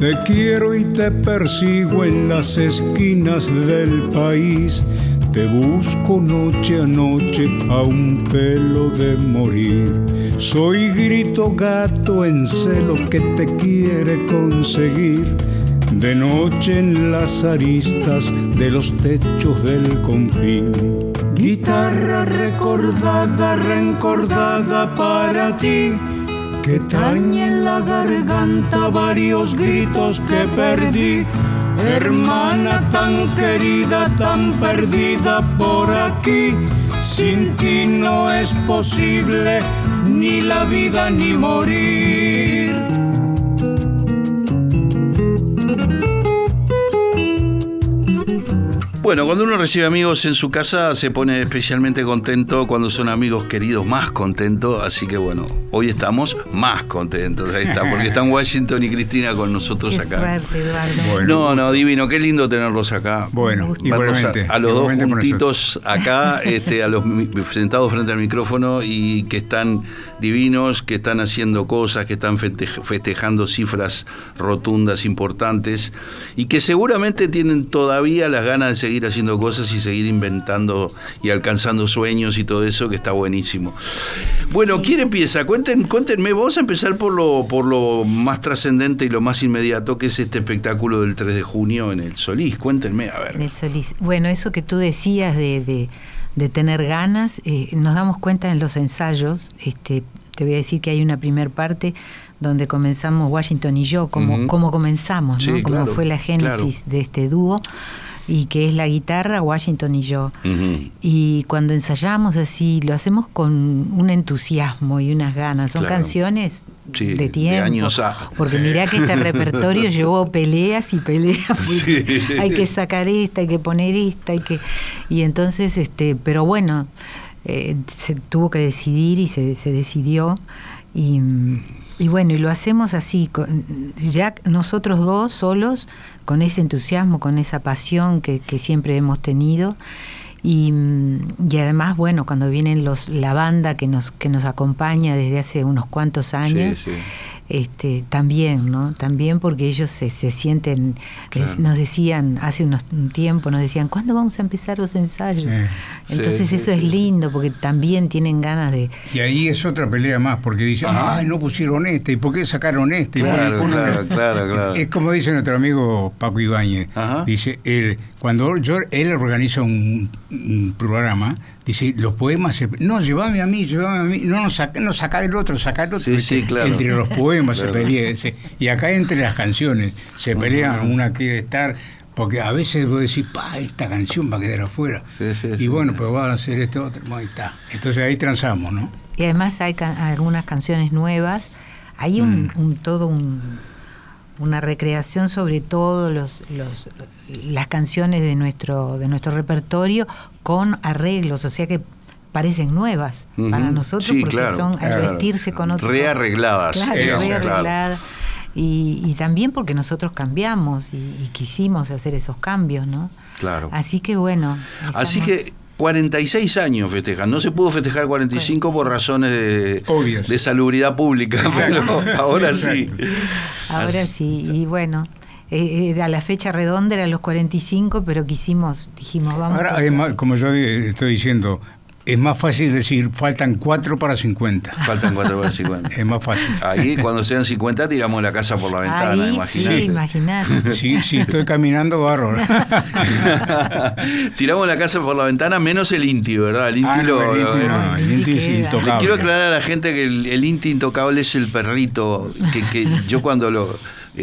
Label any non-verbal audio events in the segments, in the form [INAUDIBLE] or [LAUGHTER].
Te quiero y te persigo en las esquinas del país. Te busco noche a noche a un pelo de morir. Soy grito gato en celo que te quiere conseguir. De noche en las aristas de los techos del confín. Guitarra recordada, reencordada para ti que tañe en la garganta varios gritos que perdí. Hermana tan querida, tan perdida por aquí, sin ti no es posible ni la vida ni morir. Bueno, cuando uno recibe amigos en su casa se pone especialmente contento, cuando son amigos queridos más contento, así que bueno, hoy estamos más contentos, ahí está, porque están [LAUGHS] Washington y Cristina con nosotros Qué acá. suerte, Eduardo. Bueno. No, no, divino, qué lindo tenerlos acá. Bueno, igualmente. a, a los dos igualmente juntitos acá, este, a los sentados frente al micrófono y que están divinos, que están haciendo cosas, que están festejando cifras rotundas, importantes y que seguramente tienen todavía las ganas de seguir haciendo cosas y seguir inventando y alcanzando sueños y todo eso que está buenísimo. Bueno, ¿quién empieza? Cuenten, cuéntenme, vamos a empezar por lo, por lo más trascendente y lo más inmediato, que es este espectáculo del 3 de junio en el Solís. Cuéntenme, a ver. En el Solís. Bueno, eso que tú decías de, de- de tener ganas, eh, nos damos cuenta en los ensayos. Este, te voy a decir que hay una primer parte donde comenzamos Washington y yo, como, Ujú. cómo comenzamos, ¿no? Cómo claro, fue la génesis de este dúo, y que es la guitarra, Washington y yo. Y cuando ensayamos así, lo hacemos con un entusiasmo y unas ganas. Son Claro. canciones Sí, de de tiempo. años A. Porque mirá que este [LAUGHS] repertorio llevó peleas y peleas. Sí. Hay que sacar esta, hay que poner esta, hay que. Y entonces, este, pero bueno, eh, se tuvo que decidir y se, se decidió. Y, y bueno, y lo hacemos así, con, ya nosotros dos solos, con ese entusiasmo, con esa pasión que, que siempre hemos tenido. Y, y además, bueno, cuando vienen los la banda que nos que nos acompaña desde hace unos cuantos años, Sí, sí. Este también, ¿no? También porque ellos se, se sienten, Claro. nos decían hace unos un tiempo, nos decían, ¿cuándo vamos a empezar los ensayos? Sí. Entonces Sí, sí, eso es sí. lindo porque también tienen ganas de... Y ahí es otra pelea más, porque dicen, Ajá. ay, no pusieron este, ¿y por qué sacaron este? ¿Y por qué Claro, ponen-?" claro, claro, claro. Es como dice nuestro amigo Paco Ibáñez, dice, él, cuando yo, él organiza un, un programa, dice, los poemas, se- no, llévame a mí, llévame a mí, no, no, saca, no saca el otro, saca el otro. Sí, sí, claro. Entre los [LAUGHS] poemas Claro. se pelea, dice, y acá entre las canciones se pelean, una quiere estar... Porque a veces vos decís, pa, esta canción va a quedar afuera. Sí, sí, y sí. bueno, pero va a hacer este otro. Bueno, ahí está. Entonces ahí transamos, ¿no? Y además hay algunas canciones nuevas, hay un, Mm. un- todo un una recreación sobre todos los, los las canciones de nuestro de nuestro repertorio con arreglos, o sea que parecen nuevas para nosotros Sí, porque claro, son al claro. vestirse con otro Rearregladas, claro, digamos, rearregladas. Y, y también porque nosotros cambiamos y, y quisimos hacer esos cambios, ¿no? Claro. Así que bueno. Así que 46 años festejan. No se pudo festejar 45 por razones de, Obvias. de salubridad pública, Exacto. pero [LAUGHS] ahora sí. Ahora sí, y bueno, eh, era la fecha redonda, eran los 45, pero quisimos, dijimos, vamos. Ahora, además, como yo eh, estoy diciendo, es más fácil decir, faltan 4 para 50. Faltan 4 para 50. Es más fácil. Ahí, cuando sean 50, tiramos la casa por la ventana, Ahí imagínate. [LAUGHS] sí, imaginar. Si, si estoy caminando, bárbaro. [LAUGHS] tiramos la casa por la ventana, menos el Inti, ¿verdad? El Inti Ah, lo- no, el Inti no, el Inti es queda. Le intocable. quiero aclarar a la gente que el, el Inti intocable es el perrito, que, que yo cuando lo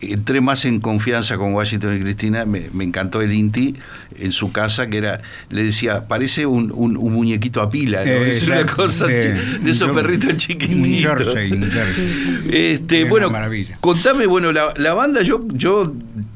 entré más en confianza con Washington y Cristina, me, me encantó el Inti en su casa, que era, le decía, parece un, un- un muñequito a pila, ¿no? Eh, es una cosa de esos perritos chiquititos. jersey, jersey. Este, Es bueno, maravilla. contame, bueno, la, la banda, yo, yo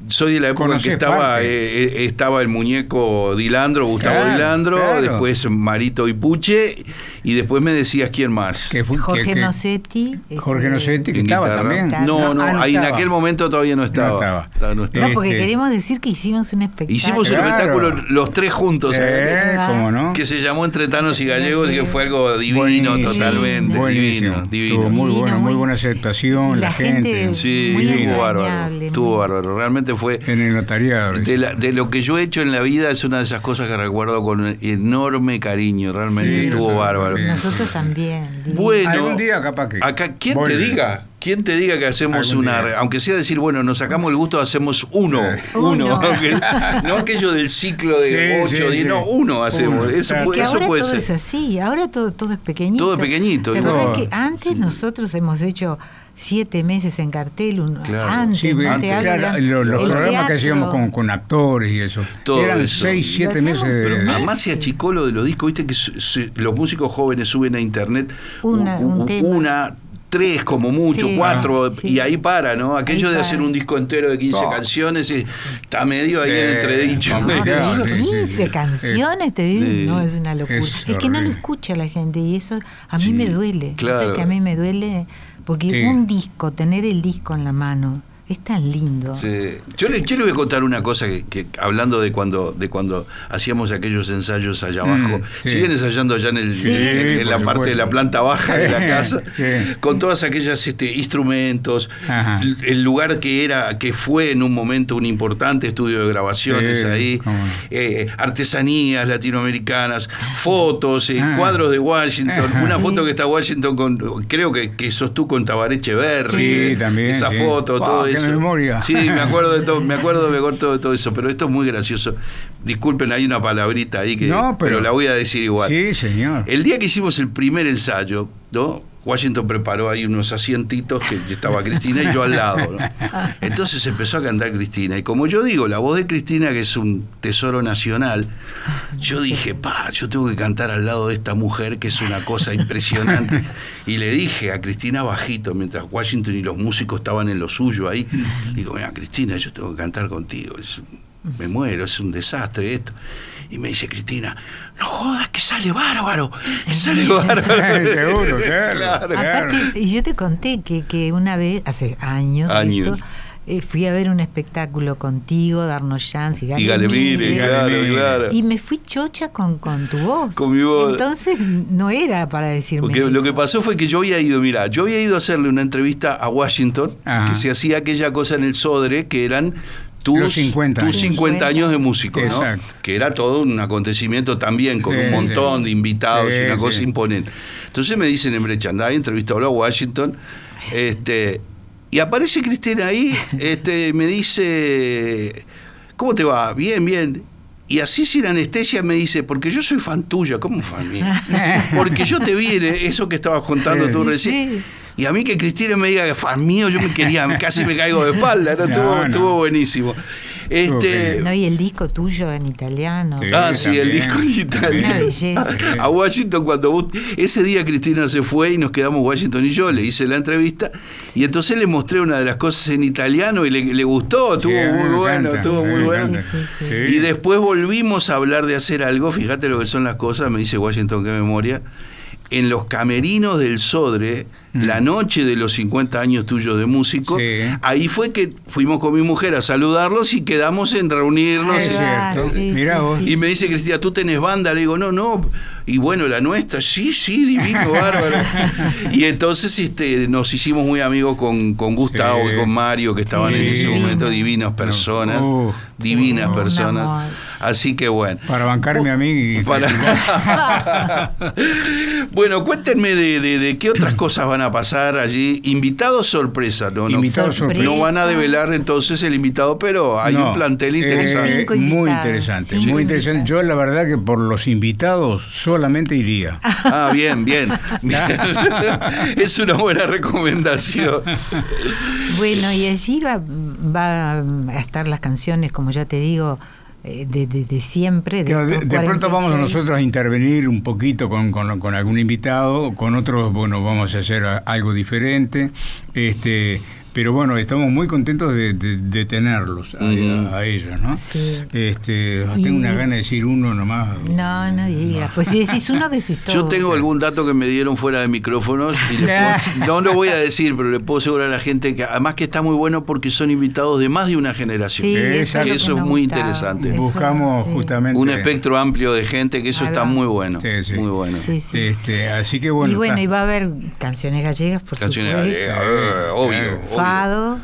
soy de la época en que estaba, eh, eh, estaba el muñeco Dilandro, Gustavo Claro, Dilandro, claro. después Marito y Puche, Y después me decías quién más. Que fue- Jorge que- Nocetti. Jorge este, Nocetti, que estaba guitarra. también. No, no, Ah, ahí en aquel momento todavía no estaba. No estaba. Ta- no estaba. No, porque Este- queremos decir que hicimos un espectáculo. Hicimos un espectáculo los tres juntos. Eh, cómo no. que se llamó Entre Tanos y Gallegos y que fue algo divino, Buenísimo, totalmente. buenísimo. Divino, divino. Estuvo muy Divino, bueno, muy muy- buena aceptación, la, la gente- Sí, Muy estuvo bárbaro. Estuvo bárbaro. Realmente fue. En el notariado. De, la- de lo que yo he hecho en la vida es una de esas cosas que recuerdo con enorme cariño. Realmente Sí, estuvo nosotros también. Nosotros también. divino. Bueno, Algún día capaz que Acá, ¿quién te diga? ¿Quién te diga que hacemos Algún una, día. aunque sea decir, bueno, nos sacamos el gusto, hacemos uno, Eh. [LAUGHS] uno, no aquello del ciclo de Sí, ocho, sí, diez, sí. no, uno hacemos, Uno, eso, claro. eso ahora puede todo ser. es así, ahora todo, todo es pequeñito. Todo es pequeñito, ¿Te todo. acordás que antes nosotros hemos hecho siete meses en cartel, un, Claro. antes, Sí, hablo claro, los, los el programas que teatro. hacíamos con, con actores y eso. Todo Eran eso. seis, siete meses hacemos, de... pero Además se achicó lo de los discos, viste que su- su- los músicos jóvenes suben a internet Una- u- u- un tema. una, tres como mucho, Sí, cuatro, sí. y ahí para, ¿no? Aquello Ahí de para. hacer un disco entero de 15 No. canciones y está medio ahí Eh, entredicho. ¿cómo No, que? pero sí, 15 sí. canciones, te digo, Sí. no, es una locura. Es Es, que no lo escucha la gente y eso a mí Sí, me duele. claro. Eso es que a mí me duele porque Sí. un disco, tener el disco en la mano, es tan lindo. Sí. Yo, le, yo le voy a contar una cosa que, que hablando de cuando de cuando hacíamos aquellos ensayos allá abajo, Mm, sí. siguen ensayando allá en, el, Sí, en- en la parte de la planta baja de la casa, Sí. con todas aquellas este, instrumentos, Ajá. el lugar que era, que fue en un momento un importante estudio de grabaciones Sí, ahí, eh, artesanías latinoamericanas, fotos, eh, Ah. cuadros de Washington, Ajá. una Sí. foto que está Washington con, creo que, que sos tú con Tabaré también, esa sí. foto, todo qué memoria. Sí, me [LAUGHS] acuerdo de todo, me acuerdo de todo eso, pero esto es muy gracioso. Disculpen, hay una palabrita ahí que No, pero- la voy a decir igual. Sí, señor. El día que hicimos el primer ensayo, ¿no? Washington preparó ahí unos asientitos que estaba Cristina y yo al lado. Entonces empezó a cantar Cristina. Y como yo digo, la voz de Cristina, que es un tesoro nacional, yo dije, pa, yo tengo que cantar al lado de esta mujer, que es una cosa impresionante. Y le dije a Cristina bajito, mientras Washington y los músicos estaban en lo suyo ahí, digo, mira, Cristina, yo tengo que cantar contigo. Me muero, es un desastre esto. Y me dice Cristina, no jodas, que sale bárbaro, que sale bárbaro. [LAUGHS] Seguro, claro. Claro. Claro. Aparte, y yo te conté que, que una vez, hace años, de Años. esto, eh, fui a ver un espectáculo contigo, darnos chance y Y Gale Mire, Mire, claro. Y me fui chocha con, con tu voz. Con mi voz. Entonces no era para decirme Porque lo que pasó fue que yo había ido, mira, yo había ido a hacerle una entrevista a Washington, Ajá. que se hacía aquella cosa en el Sodre, que eran tus, Los 50 tus años. 50 años de músico, ¿no? Que era todo un acontecimiento también, con un montón de invitados y una cosa imponente. Entonces me dicen en Brecha, andá, entrevistado a Washington, este, y aparece Cristina ahí, este, me dice, ¿cómo te va? Bien, bien. Y así sin anestesia me dice, porque yo soy fan tuya, ¿cómo fan mía? [LAUGHS] Porque yo te vi en eso que estabas contando tú Sí, recién. Sí. Y a mí que Cristina me diga que fan mío, yo me quería, [LAUGHS] casi me caigo de espalda, ¿no? No, estuvo, no. estuvo buenísimo. Este, No, y el disco tuyo en italiano. Sí. ah, sí, el disco en italiano. Una belleza. [LAUGHS] A Washington cuando vos- ese día Cristina se fue y nos quedamos Washington y yo, le hice la entrevista y entonces le mostré una de las cosas en italiano y le, le gustó, estuvo Sí, muy bueno, encanta, estuvo muy bueno. Sí, sí, Sí. Y después volvimos a hablar de hacer algo, fíjate lo que son las cosas, me dice Washington, qué memoria. En los camerinos del Sodre, Mm. la noche de los 50 años tuyos de músico, Sí. ahí fue que fuimos con mi mujer a saludarlos y quedamos en reunirnos. Es Ahí va, cierto. sí, Mirá sí, vos. sí. Y me dice Cristina, ¿tú tenés banda? Le digo, no, no. Y bueno, la nuestra, sí, sí, divino, [LAUGHS] bárbaro. y entonces este, nos hicimos muy amigos con, con Gustavo Sí. y con Mario, que estaban en ese momento divinas personas. Uh, divinas personas. Así que bueno. Para bancarme a mí. y- Para- [LAUGHS] bueno, cuéntenme de, de- de qué otras cosas van a pasar allí. Invitados sorpresa, ¿no? No, Invitados sorpresa. no van a develar entonces el invitado, pero hay No, un plantel eh, interesante. Muy interesante, muy interesante. invitados. Yo la verdad que por los invitados solamente iría. Ah, bien, bien. [LAUGHS] bien. [LAUGHS] es una buena recomendación. Bueno, y allí va, va a estar las canciones, como ya te digo, de, de- de siempre. De, de, de pronto vamos 46. nosotros a intervenir un poquito con, con- con algún invitado, con otros, bueno, vamos a hacer a- algo diferente, este, pero bueno, estamos muy contentos de, de- de tenerlos a, ellos, ¿no? Sí. Este, Y- tengo una gana de decir uno nomás. No, no digas. Pues si decís uno, decís [LAUGHS] todo. Yo tengo algún dato que me dieron fuera de micrófonos y le puedo- [LAUGHS] no lo voy a decir, pero le puedo asegurar a la gente que además que está muy bueno porque son invitados de más de una generación. Sí, Que eso, es, lo que eso es nos muy gustaba. interesante. Eso, Buscamos sí. justamente. Un espectro amplio de gente que eso está muy bueno. Sí, sí. Muy bueno. Sí, sí. Este, así que bueno. y bueno, está. y va a haber canciones gallegas, por Canciones supuesto. gallegas, eh, obvio, Eh, obvio. Fado,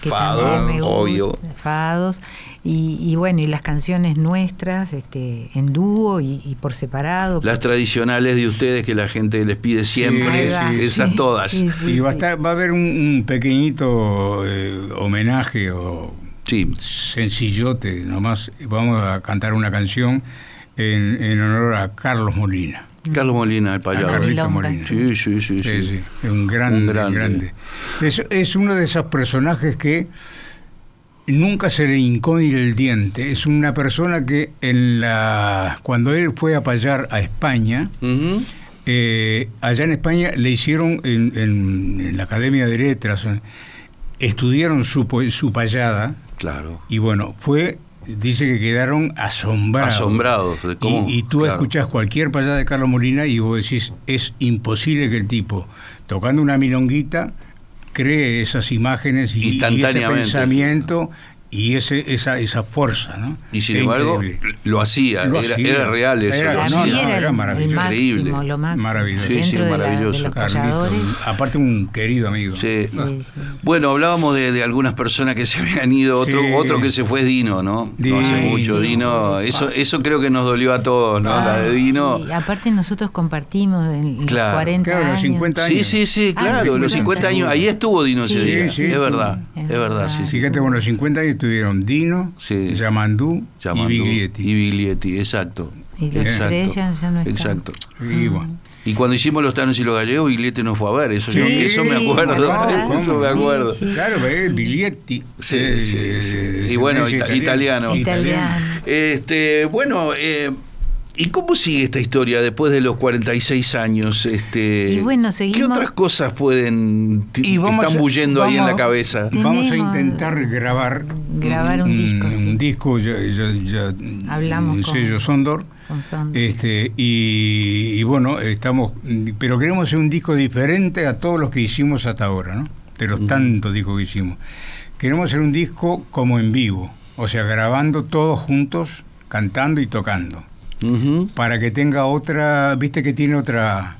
que Fado, también me gusta, obvio. Fados. Y, y bueno, y las canciones nuestras, este, en dúo y, y por separado. Las tradicionales de ustedes que la gente les pide siempre, Ahí va, esas sí, todas. sí, sí, y va, a sí. estar- va a haber un, un pequeñito eh, homenaje o Sí, sencillote nomás. Vamos a cantar una canción en, en honor a Carlos Molina. Carlos Molina, el A payador. Carlito Molina. Sí, sí, sí, Sí, sí. sí, es un grande, Un grande. grande. Es, es uno de esos personajes que nunca se le hincó ni el diente. Es una persona que en la cuando él fue a payar a España, eh, allá en España le hicieron en, en- en la Academia de Letras, eh, estudiaron su, su payada Claro. y bueno, fue, dice que quedaron asombrados. Asombrados de cómo- Y, y tú claro. escuchás cualquier payada de Carlos Molina y vos decís, es imposible que el tipo, tocando una milonguita, cree esas imágenes y, y ese pensamiento y ese, esa, esa fuerza, ¿no? Y sin Es embargo, lo hacía, Lo era, hacía. era real eso. Era- lo no, hacía. no, era maravilloso. el máximo, Increíble. lo máximo. Maravilloso. Sí, sí, de la- maravilloso. de los Carlito, payadores. aparte un querido amigo. Sí. Sí, sí. Bueno, hablábamos de, de algunas personas que se habían ido, otro, Sí. otro que se fue es Dino, ¿no? Dino. No hace mucho, sí. Dino, eso, eso creo que nos dolió a todos, ¿no? La de Ay, Dino. sí. Aparte nosotros compartimos en Claro. los 40 Claro, los años. 50 Sí, años. sí, sí, Ah, claro, los los 50 años, ahí estuvo Dino ese Sí, día, sí, es sí. verdad, Es es verdad, sí, verdad. sí. Fíjate, bueno, los 50 años tuvieron Dino, Sí. Yamandú Llamando- y Biglietti. Y Biglietti, exacto. Y los Exacto. tres ya, ya no están. Exacto. Y bueno. Y cuando hicimos los tanos y los gallegos, Biglietti nos fue a ver, eso, yo- Sí, eso me sí, acuerdo, ¿verdad? [LAUGHS] eso me Sí, acuerdo. sí. Claro, eh, Biglietti. Sí, eh, sí, sí. eh, Y bueno, ita- italiano. Italiano. Este, bueno, eh, ¿y cómo sigue esta historia después de los 46 años? Este, Y bueno, ¿Qué otras cosas pueden Y vamos están a- bullendo ahí en la cabeza? Vamos a intentar grabar, Grabar un disco, sí. un disco, ya, ya- ya- Hablamos un con- sello Sondor. Con son- Este, y, y bueno, estamos, pero queremos hacer un disco diferente a todos los que hicimos hasta ahora, ¿no? De los tantos discos que hicimos. Queremos hacer un disco como en vivo, o sea, grabando todos juntos, cantando y tocando, Para que tenga otra, viste que tiene otra,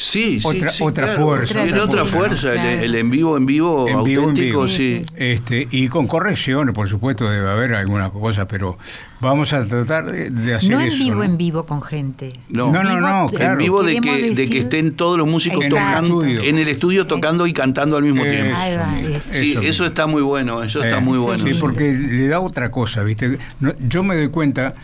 Sí, sí, Otra- sí, otra claro. fuerza, Tiene otra otra fuerza, el, en vivo, en vivo, En vivo, en auténtico, vivo. sí. este, y con correcciones, por supuesto, debe haber algunas cosas, pero vamos a tratar de, de hacer no en eso. vivo, ¿no? en vivo con gente. No. No, no, no, Vivo- claro. En vivo de que, de que estén todos los músicos Exacto. tocando En el estudio. en el estudio tocando y cantando al mismo Eso tiempo. Eso. Sí, eso está muy bueno, eso está Eh, muy sí, bueno. Sí, sí. porque le da otra cosa, ¿viste? No, yo me doy cuenta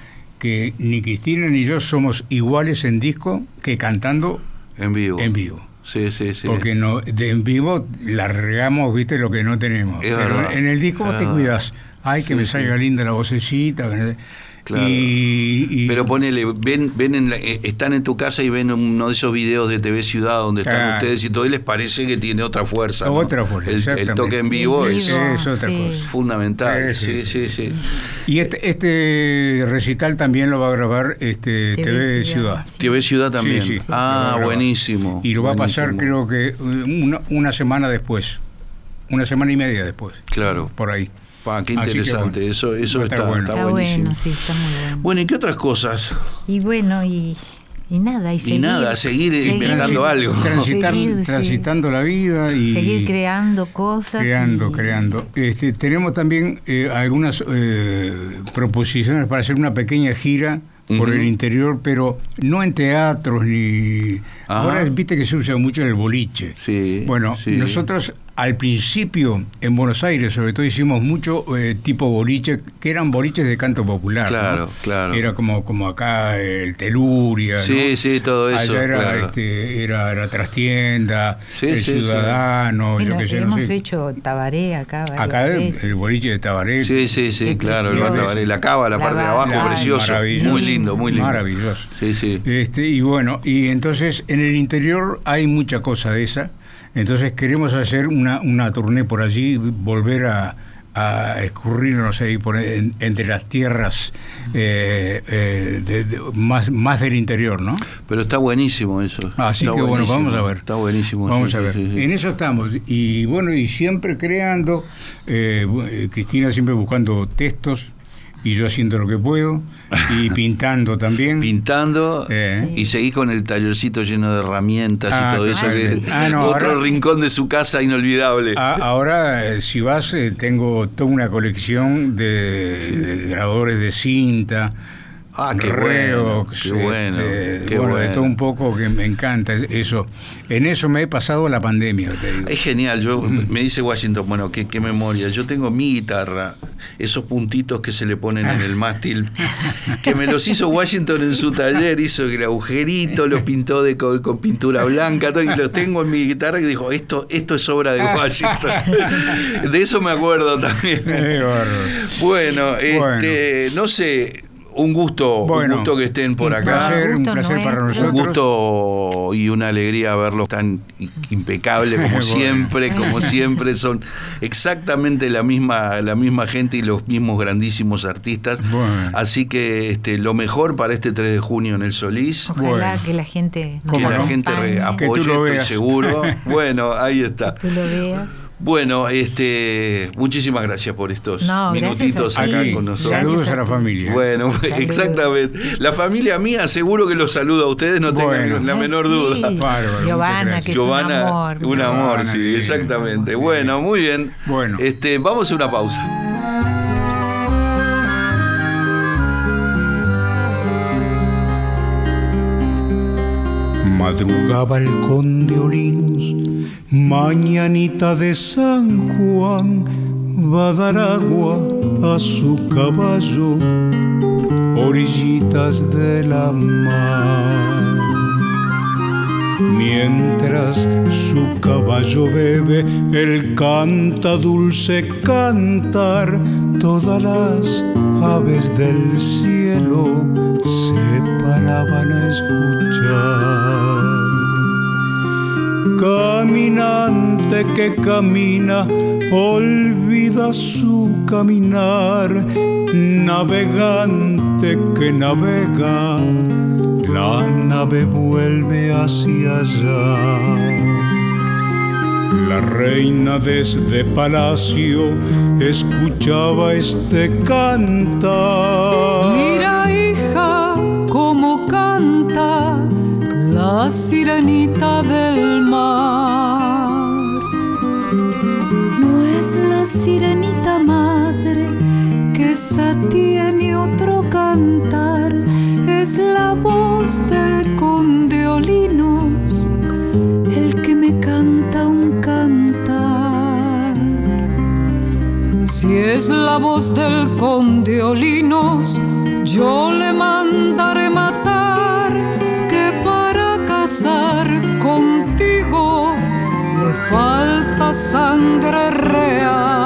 que ni Cristina ni yo somos iguales en disco que cantando En vivo. en vivo. Sí, sí, sí. Porque no, de en vivo largamos, ¿viste? Lo que no tenemos. Es Pero verdad, en el disco vos te cuidas. Ay, que Sí, me sí. salga linda la vocecita. Claro. Y, y- Pero ponele, ven, ven en la- eh, están en tu casa y ven uno de esos videos de TV Ciudad donde están Claro. ustedes y todo y les parece que tiene otra fuerza. ¿no? Otra fuerza, El- El, toque en vivo En es vivo, es otra sí. cosa. fundamental. Sí, Sí, sí. sí, sí. y este, este recital también lo va a grabar este TV Ciudad. TV Ciudad también. Sí, sí. Ah, buenísimo. Y lo va a pasar, creo que eh, una, una semana después. Una semana y media después. Claro. Por ahí. Pa, qué interesante. bueno, eso eso está, bueno. está Está buenísimo. bueno, sí, está muy bueno. Bueno, ¿y qué otras cosas? Y bueno, y, y nada, y, seguir, nada, seguir inventando algo. Transitar- Seguir, sí. transitando la vida y seguir creando cosas. creando, y- creando. Este, tenemos también eh, algunas eh, proposiciones para hacer una pequeña gira por el interior, pero no en teatros ni... Ajá. Ahora viste que se usa mucho el boliche. Sí. Bueno, sí. nosotros al principio en Buenos Aires sobre todo hicimos mucho eh, tipo boliche, que eran boliches de canto popular. Claro, ¿no? claro. Era como, como acá el Teluria. Sí, ¿no? sí, todo eso, Allá era, claro. este, era la trastienda, Sí, el sí, sí. ciudadano, yo qué sé, no hemos sé. hecho tabaré acá. Acá el, veces. el boliche de Tabaré. Sí, sí, sí, claro, el Tabaré, la cava, la, La parte de abajo, la- precioso. Maravilloso. Muy lindo, muy lindo. Maravilloso. Sí, sí. Este, y bueno, y entonces en el interior hay mucha cosa de esa. Entonces queremos hacer una, una tournée por allí, volver a, a escurrirnos ahí por, entre las tierras eh, eh, más, más del interior, ¿no? Pero está buenísimo eso. Así que bueno, vamos a ver. Está buenísimo. Vamos a ver. En eso estamos. Y bueno, y siempre creando, eh, Cristina siempre buscando textos y yo haciendo lo que puedo y [LAUGHS] pintando también. Pintando eh. y seguí con el tallercito lleno de herramientas y ah, todo eso. Ah, otro rincón de su casa inolvidable. Ah, ahora, eh, si vas, eh, tengo toda una colección de grabadores de cinta Ah, qué bueno, qué bueno, qué bueno, de todo un poco que me encanta eso. En eso me he pasado la pandemia, te digo. Es genial, yo me dice Washington, bueno, qué, qué memoria. Yo tengo mi guitarra, esos puntitos que se le ponen en el mástil, que me los hizo Washington en su taller, hizo el agujerito, los pintó de, con, pintura blanca, todo, y los tengo en mi guitarra y dijo, esto, esto es obra de Washington. de eso me acuerdo también. bueno, este, no sé un gusto, un gusto que estén por acá. un placer para nosotros. Un gusto y una alegría verlos tan impecable como [LAUGHS] siempre, como siempre son exactamente la misma la misma gente y los mismos grandísimos artistas. Así que este lo mejor para este 3 de junio en el Solís. Ojalá que la gente que la gente apoye, estoy seguro. [LAUGHS] bueno, ahí está. tú lo veas. Bueno, este, muchísimas gracias por estos minutitos acá con nosotros. Saludos a la familia. Bueno, [LAUGHS] exactamente. La familia mía seguro que los saluda a ustedes, no tengan la menor duda. Giovanna, que es un amor. Un amor, sí, exactamente. Bueno, muy bien. Bueno. Este, vamos a una pausa. Madrugaba el conde Olinos Mañanita de San Juan va a dar agua a su caballo, orillitas de la mar. Mientras su caballo bebe, él canta dulce cantar, todas las aves del cielo se paraban a escuchar. Caminante que camina, olvida su caminar. Navegante que navega, la nave vuelve hacia allá. La reina desde palacio escuchaba este cantar. La sirenita del mar. No es la sirenita madre que esa tiene otro cantar, es la voz del conde Olinos, el que me canta un cantar. Si es la voz del conde Olinos, yo le mandaré falta sangre real.